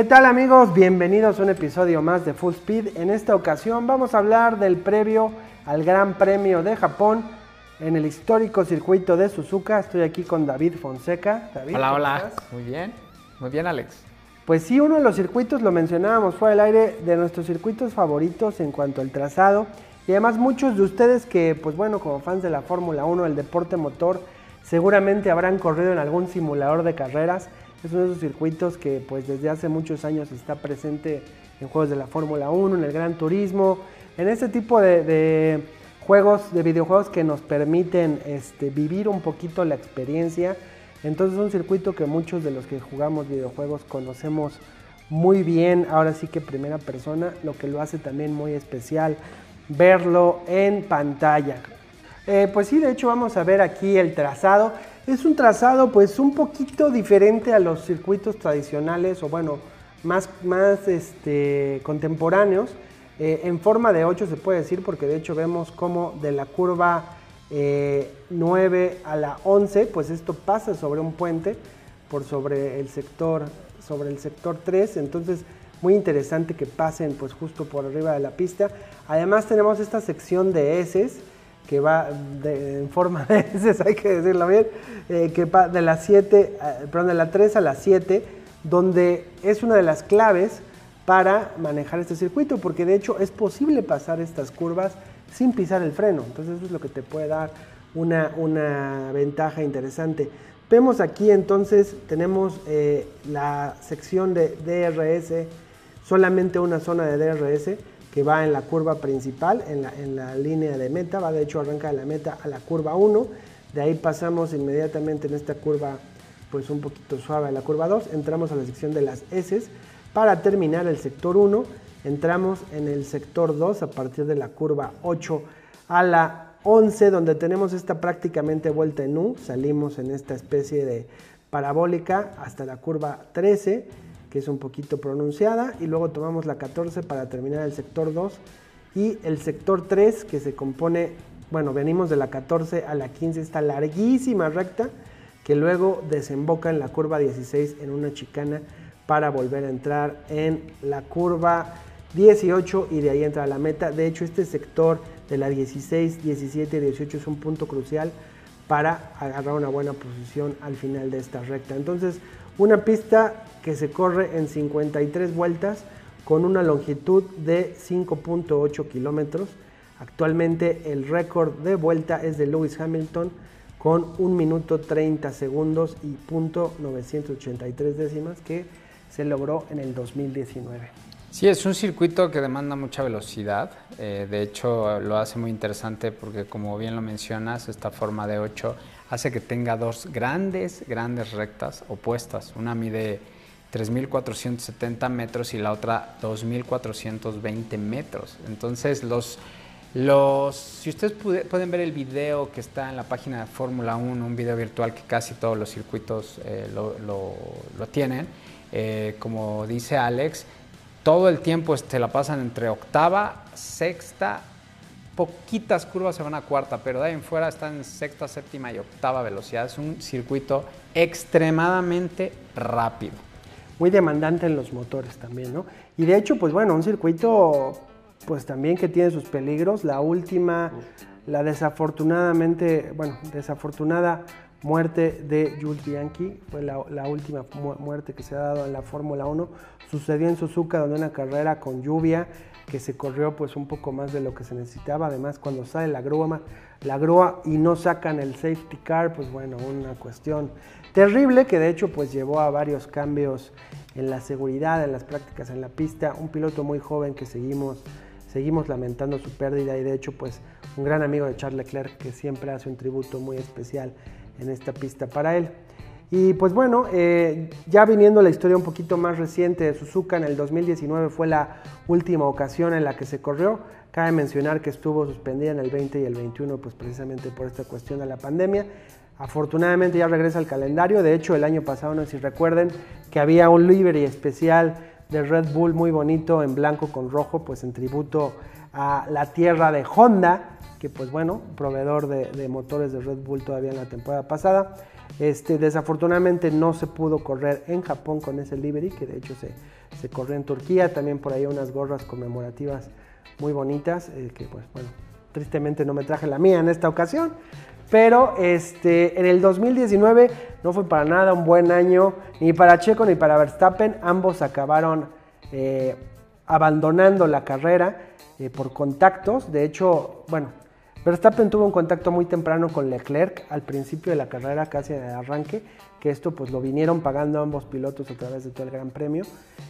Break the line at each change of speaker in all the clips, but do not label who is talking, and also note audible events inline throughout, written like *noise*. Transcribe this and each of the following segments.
¿Qué tal amigos? Bienvenidos a un episodio más de Full Speed. En esta ocasión vamos a hablar del previo al Gran Premio de Japón en el histórico circuito de Suzuka. Estoy aquí con David Fonseca. David,
hola,
¿cómo
hola.
estás?
Muy bien. Muy bien, Alex.
Pues sí, uno de los circuitos, lo mencionábamos fuera del aire, de nuestros circuitos favoritos en cuanto al trazado. Y además muchos de ustedes que, pues bueno, como fans de la Fórmula 1, el deporte motor, seguramente habrán corrido en algún simulador de carreras. Es uno de esos circuitos que pues desde hace muchos años está presente en juegos de la Fórmula 1, en el Gran Turismo, en este tipo de, juegos, de videojuegos que nos permiten este, vivir un poquito la experiencia. Entonces es un circuito que muchos de los que jugamos videojuegos conocemos muy bien, ahora sí que primera persona, lo que lo hace también muy especial verlo en pantalla. Eh, pues sí, de hecho vamos a ver aquí el trazado. Es un trazado pues un poquito diferente a los circuitos tradicionales o bueno, más, más este, contemporáneos. Eh, en forma de 8 se puede decir porque de hecho vemos como de la curva eh, 9 a la 11 pues esto pasa sobre un puente por sobre el sector, sobre el sector 3. Entonces muy interesante que pasen pues justo por arriba de la pista. Además tenemos esta sección de S que va en forma de *laughs* S, hay que decirlo bien, eh, que va de las 7, eh, perdón, de la 3 a la 7, donde es una de las claves para manejar este circuito, porque de hecho es posible pasar estas curvas sin pisar el freno, entonces eso es lo que te puede dar una, una ventaja interesante. Vemos aquí entonces, tenemos eh, la sección de DRS, solamente una zona de DRS que va en la curva principal, en la, en la, línea de meta, va de hecho arranca de la meta a la curva 1, de ahí pasamos inmediatamente en esta curva pues un poquito suave a la curva 2, entramos a la sección de las S, para terminar el sector 1, entramos en el sector 2 a partir de la curva 8 a la 11, donde tenemos esta prácticamente vuelta en U, salimos en esta especie de parabólica hasta la curva 13, que es un poquito pronunciada, y luego tomamos la 14 para terminar el sector 2 y el sector 3 que se compone, bueno, venimos de la 14 a la 15, esta larguísima recta que luego desemboca en la curva 16 en una chicana para volver a entrar en la curva 18 y de ahí entra la meta. De hecho, este sector de la 16, 17 y 18 es un punto crucial para agarrar una buena posición al final de esta recta. Entonces, una pista que se corre en 53 vueltas con una longitud de 5.8 kilómetros. Actualmente el récord de vuelta es de Lewis Hamilton con 1 minuto 30 segundos y punto 983 décimas que se logró en el 2019.
Sí, es un circuito que demanda mucha velocidad. Eh, de hecho, lo hace muy interesante porque, como bien lo mencionas, esta forma de 8 hace que tenga dos grandes, grandes rectas opuestas. Una mide 3.470 metros y la otra 2.420 metros. Entonces, los, los, si ustedes pueden ver el video que está en la página de Fórmula 1, un video virtual que casi todos los circuitos eh, lo, tienen, eh, como dice Alex, todo el tiempo se la pasan entre octava, sexta, poquitas curvas se van a cuarta, pero de ahí en fuera están en sexta, séptima y octava velocidad. Es un circuito extremadamente rápido
muy demandante en los motores también, ¿no? Y de hecho, pues bueno, un circuito pues también que tiene sus peligros. La última, la desafortunadamente, bueno, desafortunada muerte de Jules Bianchi, fue la, última mu muerte que se ha dado en la Fórmula 1. Sucedió en Suzuka, donde una carrera con lluvia que se corrió pues un poco más de lo que se necesitaba. Además, cuando sale la grúa, la grúa y no sacan el safety car, pues bueno, una cuestión terrible que de hecho pues llevó a varios cambios en la seguridad, en las prácticas en la pista. Un piloto muy joven que seguimos, seguimos lamentando su pérdida y de hecho pues un gran amigo de Charles Leclerc que siempre hace un tributo muy especial en esta pista para él. Y pues bueno, eh, ya viniendo la historia un poquito más reciente de Suzuka, en el 2019 fue la última ocasión en la que se corrió. Cabe mencionar que estuvo suspendida en el 20 y el 21, pues precisamente por esta cuestión de la pandemia. Afortunadamente ya regresa al calendario. De hecho, el año pasado, no sé si recuerden, que había un livery especial de Red Bull muy bonito en blanco con rojo, pues en tributo a la tierra de Honda, que pues bueno, proveedor de, motores de Red Bull todavía en la temporada pasada. Este, desafortunadamente no se pudo correr en Japón con ese livery, que de hecho se, se corrió en Turquía. También por ahí unas gorras conmemorativas muy bonitas, eh, que pues bueno, tristemente no me traje la mía en esta ocasión. Pero este, en el 2019 no fue para nada un buen año, ni para Checo ni para Verstappen. Ambos acabaron eh, abandonando la carrera eh, por contactos. De hecho, bueno, Verstappen tuvo un contacto muy temprano con Leclerc al principio de la carrera, casi de arranque, que esto pues lo vinieron pagando ambos pilotos a través de todo el Gran Premio.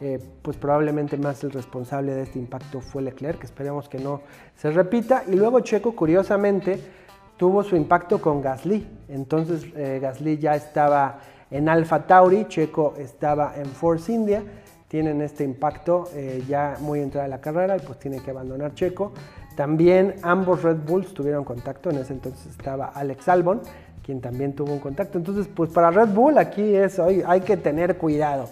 Eh, pues probablemente más el responsable de este impacto fue Leclerc, esperemos que no se repita. Y luego Checo, curiosamente, tuvo su impacto con Gasly. Entonces eh, Gasly ya estaba en Alfa Tauri, Checo estaba en Force India. Tienen este impacto eh, ya muy entrada la carrera y pues tiene que abandonar Checo. También ambos Red Bulls tuvieron contacto, en ese entonces estaba Alex Albon, quien también tuvo un contacto. Entonces, pues para Red Bull aquí es, hoy hay que tener cuidado.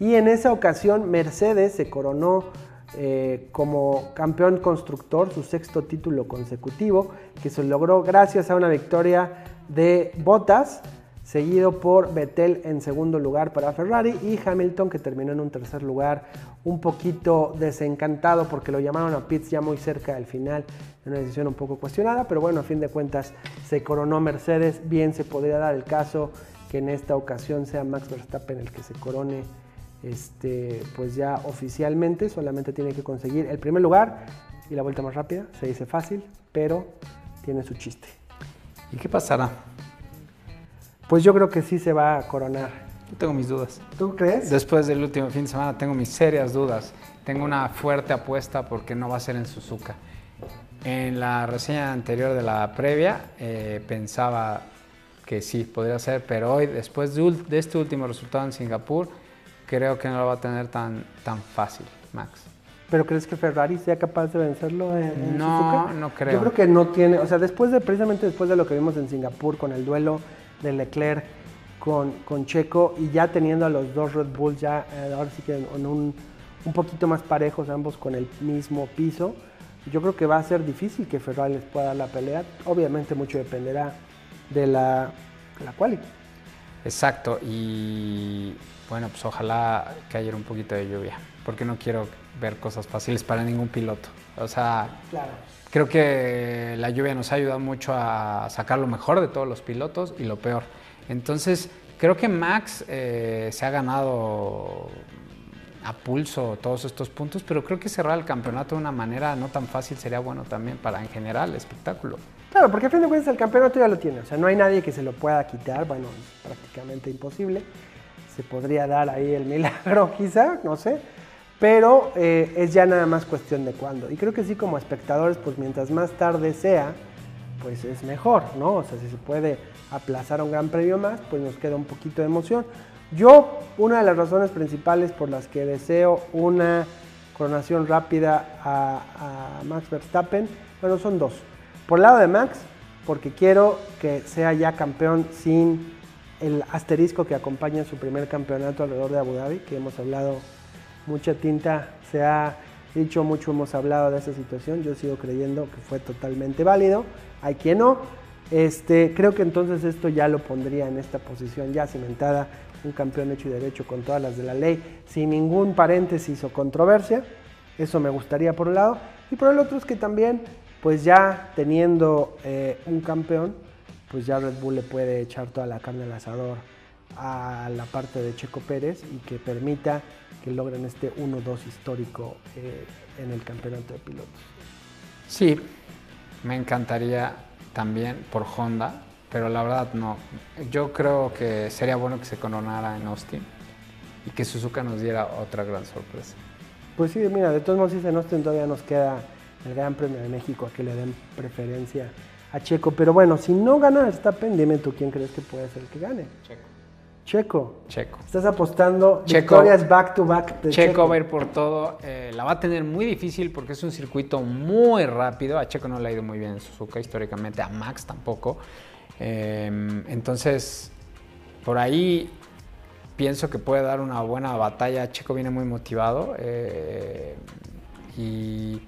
Y en esa ocasión Mercedes se coronó eh, como campeón constructor, su sexto título consecutivo, que se logró gracias a una victoria de Bottas, seguido por Vettel en segundo lugar para Ferrari y Hamilton que terminó en un tercer lugar un poquito desencantado porque lo llamaron a pits ya muy cerca del final, una decisión un poco cuestionada, pero bueno, a fin de cuentas se coronó Mercedes, bien se podría dar el caso que en esta ocasión sea Max Verstappen el que se corone este, pues ya oficialmente solamente tiene que conseguir el primer lugar y la vuelta más rápida. Se dice fácil, pero tiene su chiste.
¿Y qué pasará?
Pues yo creo que sí se va a coronar.
Yo tengo mis dudas.
¿Tú crees?
Después del último fin de semana tengo mis serias dudas. Tengo una fuerte apuesta porque no va a ser en Suzuka. En la reseña anterior de la previa eh, pensaba que sí, podría ser, pero hoy, después de este último resultado en Singapur, creo que no lo va a tener tan, tan fácil, Max.
¿Pero crees que Ferrari sea capaz de vencerlo en,
No, no creo.
Yo creo que no tiene, o sea, después de, precisamente después de lo que vimos en Singapur con el duelo de Leclerc con, con Checo y ya teniendo a los dos Red Bulls ya, eh, ahora sí que en un, un poquito más parejos, ambos con el mismo piso, yo creo que va a ser difícil que Ferrari les pueda dar la pelea. Obviamente mucho dependerá de la, de la quali.
Exacto, y bueno, pues ojalá haya un poquito de lluvia, porque no quiero ver cosas fáciles para ningún piloto. O sea, creo que la lluvia nos ha ayudado mucho a sacar lo mejor de todos los pilotos y lo peor. Entonces, creo que Max eh, se ha ganado a pulso todos estos puntos, pero creo que cerrar el campeonato de una manera no tan fácil sería bueno también para en general el espectáculo.
Claro, porque a fin de cuentas el campeonato ya lo tiene, o sea, no hay nadie que se lo pueda quitar, bueno, es prácticamente imposible se podría dar ahí el milagro *laughs* quizá, no sé, pero eh, es ya nada más cuestión de cuándo. Y creo que sí como espectadores, pues mientras más tarde sea, pues es mejor, ¿no? O sea, si se puede aplazar un gran premio más, pues nos queda un poquito de emoción. Yo, una de las razones principales por las que deseo una coronación rápida a, a Max Verstappen, bueno, son dos. Por el lado de Max, porque quiero que sea ya campeón sin el asterisco que acompaña su primer campeonato alrededor de Abu Dhabi, que hemos hablado mucha tinta, se ha dicho mucho, hemos hablado de esa situación, yo sigo creyendo que fue totalmente válido, hay quien no, este, creo que entonces esto ya lo pondría en esta posición ya cimentada, un campeón hecho y derecho con todas las de la ley, sin ningún paréntesis o controversia, eso me gustaría por un lado, y por el otro es que también, pues ya teniendo eh, un campeón, pues ya Red Bull le puede echar toda la carne al asador a la parte de Checo Pérez y que permita que logren este 1-2 histórico eh, en el campeonato de pilotos.
Sí, me encantaría también por Honda, pero la verdad no. Yo creo que sería bueno que se coronara en Austin y que Suzuka nos diera otra gran sorpresa.
Pues sí, mira, de todos modos, en Austin todavía nos queda el Gran Premio de México a que le den preferencia a Checo. Pero bueno, si no gana Verstappen, dime tú quién crees que puede ser el que gane.
Checo.
Checo.
Checo.
Estás apostando victorias back to back
de Checo. Checo va a ir por todo. Eh, la va a tener muy difícil porque es un circuito muy rápido. A Checo no le ha ido muy bien en Suzuka históricamente, a Max tampoco. Em, entonces, por ahí pienso que puede dar una buena batalla. Checo viene muy motivado eh, y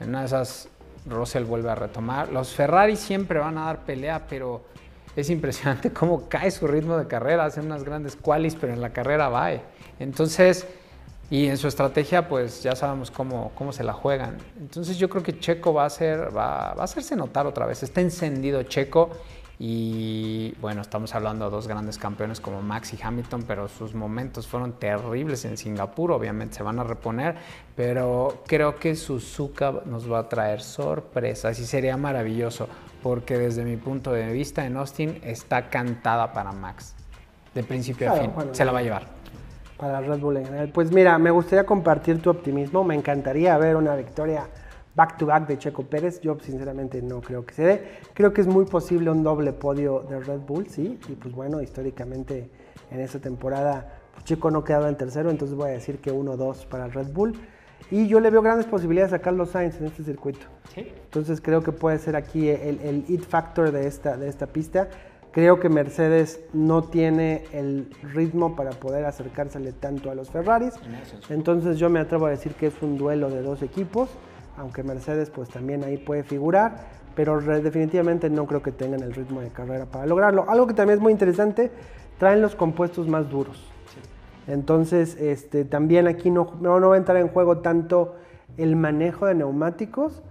en una de esas Russell vuelve a retomar. Los Ferrari siempre van a dar pelea, pero es impresionante *laughs* cómo cae su ritmo de carrera, hace unas grandes qualis, pero en la carrera va. Entonces, y en su estrategia, pues ya sabemos cómo, cómo se la juegan. Entonces yo creo que Checo va a, ser, va a hacerse notar otra vez. Está encendido Checo y bueno, estamos hablando de dos grandes campeones como Max y Hamilton, pero sus momentos fueron terribles en Singapur, obviamente se van a reponer, pero creo que Suzuka nos va a traer sorpresas y sería maravilloso, porque desde mi punto de vista en Austin está cantada para Max, de principio a fin, se la va a llevar.
Para Red Bull en general. Pues mira, me gustaría compartir tu optimismo, me encantaría ver una victoria back to back de Checo Pérez. Yo sinceramente no creo que se dé. Creo que es muy posible un doble podio de Red Bull, sí. Y pues bueno, históricamente en esta temporada pues Checo no quedaba en tercero, entonces voy a decir que 1-2 para Red Bull. Y yo le veo grandes posibilidades a Carlos Sainz en este circuito. ¿Sí? Entonces creo que puede ser aquí el, el hit factor de esta, de esta pista. Creo que Mercedes no tiene el ritmo para poder acercársele tanto a los Ferraris. Entonces yo me atrevo a decir que es un duelo de dos equipos aunque Mercedes pues también ahí puede figurar, pero definitivamente no creo que tengan el ritmo de carrera para lograrlo. Algo que también es muy interesante, traen los compuestos más duros. Entonces, este, también aquí no, no, va a entrar en juego tanto el manejo de neumáticos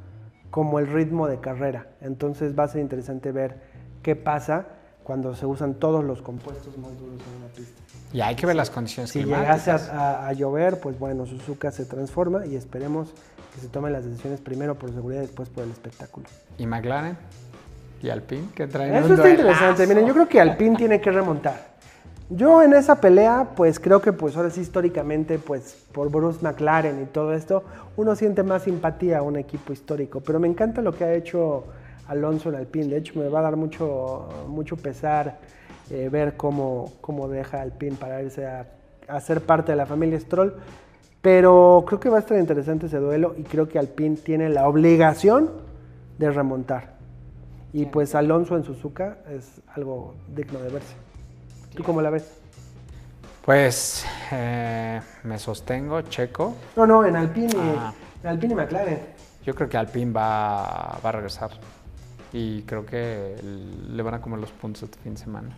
como el ritmo de carrera. Entonces va a ser interesante ver qué pasa cuando se usan todos los compuestos más duros en una pista.
Y hay que ver las condiciones
si llegase a, a, llover, pues bueno, Suzuka se transforma y esperemos que se tomen las decisiones primero por seguridad y después por el espectáculo.
¿Y McLaren? ¿Y Alpine? ¿Qué traen?
Eso está interesante. Miren, yo creo que Alpine tiene que remontar. Yo en esa pelea, pues creo que pues ahora sí históricamente, pues por Bruce McLaren y todo esto, uno siente más simpatía a un equipo histórico. Pero me encanta lo que ha hecho Alonso en Alpine. De hecho, me va a dar mucho, mucho pesar eh, ver cómo, cómo deja Alpine para irse a, a ser parte de la familia Stroll. Pero creo que va a estar interesante ese duelo y creo que Alpine tiene la obligación de remontar. Y pues Alonso en Suzuka es algo digno de verse. ¿Tú cómo la ves?
Pues eh, me sostengo, Checo.
No, no, en Alpine, ah. en Alpine y McLaren.
Yo creo que Alpine va, va a regresar. Y creo que le van a comer los puntos este fin de semana.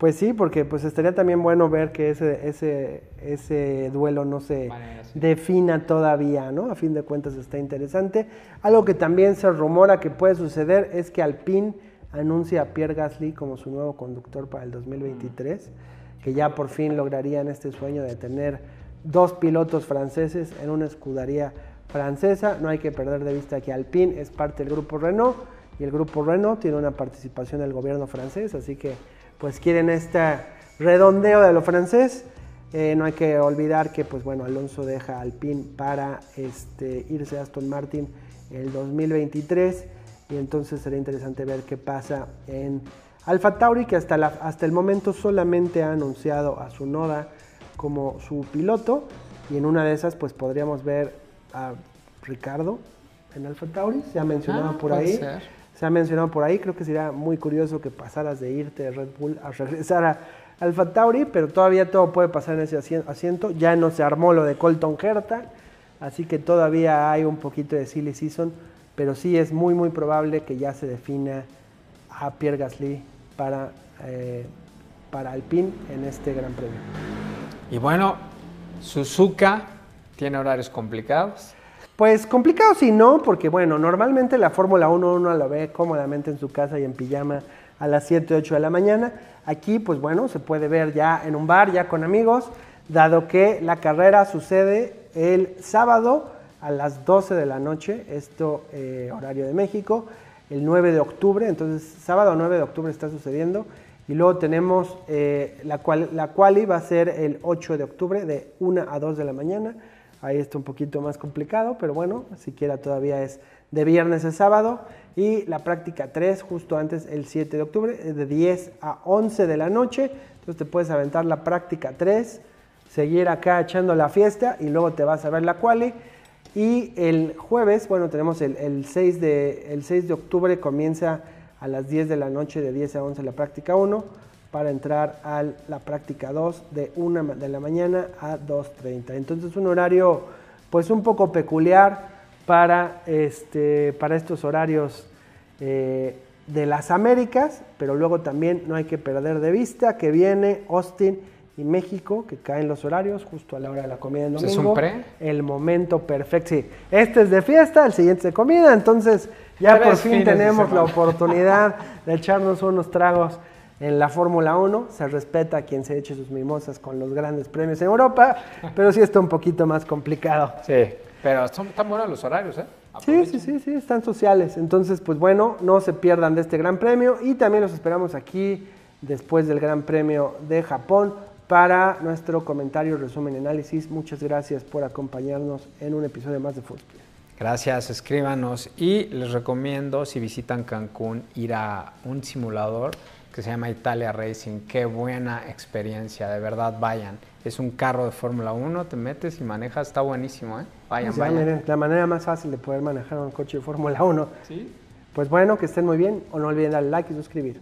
Pues sí, porque pues estaría también bueno ver que ese, ese, ese duelo no se defina todavía, ¿no? A fin de cuentas está interesante. Algo que también se rumora que puede suceder es que Alpine anuncia a Pierre Gasly como su nuevo conductor para el 2023, que ya por fin lograrían este sueño de tener dos pilotos franceses en una escudería francesa. No hay que perder de vista que Alpine es parte del grupo Renault y el grupo Renault tiene una participación del gobierno francés, así que pues quieren este redondeo de lo francés. Eh, no hay que olvidar que pues bueno, Alonso deja Alpine para este, irse a Aston Martin el 2023 y entonces será interesante ver qué pasa en Alfa Tauri que hasta, la, hasta el momento solamente ha anunciado a su Noda como su piloto. Y en una de esas pues podríamos ver a Ricardo en Alfa Tauri, se ha mencionado ah, por ahí se ha mencionado por ahí, creo que sería muy curioso que pasaras de irte de Red Bull a regresar a Alfa Tauri, pero todavía todo puede pasar en ese asiento. Ya no se armó lo de Colton Herta, así que todavía hay un poquito de silly season, pero sí es muy muy probable que ya se defina a Pierre Gasly para, eh, para Alpine en este Gran Premio.
Y bueno, Suzuka tiene horarios complicados.
Pues complicado sí, no, porque bueno, normalmente la Fórmula 1 uno la ve cómodamente en su casa y en pijama a las 7, 8 de la mañana. Aquí, pues bueno, se puede ver ya en un bar, ya con amigos, dado que la carrera sucede el sábado a las 12 de la noche, esto eh, horario de México, el 9 de octubre, entonces sábado 9 de octubre está sucediendo. Y luego tenemos eh, la, cual, la quali va a ser el 8 de octubre de 1 a 2 de la mañana. Ahí está un poquito más complicado, pero bueno, siquiera todavía es de viernes a sábado. Y la práctica 3, justo antes, el 7 de octubre, de 10 a 11 de la noche. Entonces te puedes aventar la práctica 3, seguir acá echando la fiesta y luego te vas a ver la quali. Y el jueves, bueno, tenemos el, 6, de, el 6 de octubre, comienza a las 10 de la noche, de 10 a 11 la práctica 1 para entrar a la práctica 2 de 1 de la mañana a 2.30. Entonces un horario pues un poco peculiar para, este, para estos horarios eh, de las Américas, pero luego también no hay que perder de vista que viene Austin y México, que caen los horarios justo a la hora de la comida domingo.
¿Es un pre?
El momento perfecto. Sí, este es de fiesta, el siguiente de comida, entonces ya
Tres
por fin tenemos la oportunidad de echarnos unos tragos en la Fórmula 1. Se respeta a quien se eche sus mimosas con los grandes premios en Europa, *laughs* pero sí está un poquito más complicado.
Sí, pero son tan buenos los horarios, ¿eh?
Sí, sí, sí, sí, están sociales. Entonces, pues bueno, no se pierdan de este Gran Premio y también los esperamos aquí después del Gran Premio de Japón para nuestro comentario, resumen análisis. Muchas gracias por acompañarnos en un episodio más de Speed.
Gracias, escríbanos y les recomiendo si visitan Cancún ir a un simulador que se llama Italia Racing. Qué buena experiencia, de verdad vayan. Es un carro de Fórmula 1, te metes y manejas, está buenísimo, ¿eh? Vayan,
sea,
vayan.
miren, la manera más fácil de poder manejar un coche de Fórmula 1.
¿Sí?
Pues bueno, que estén muy bien o no olviden darle like y suscribir.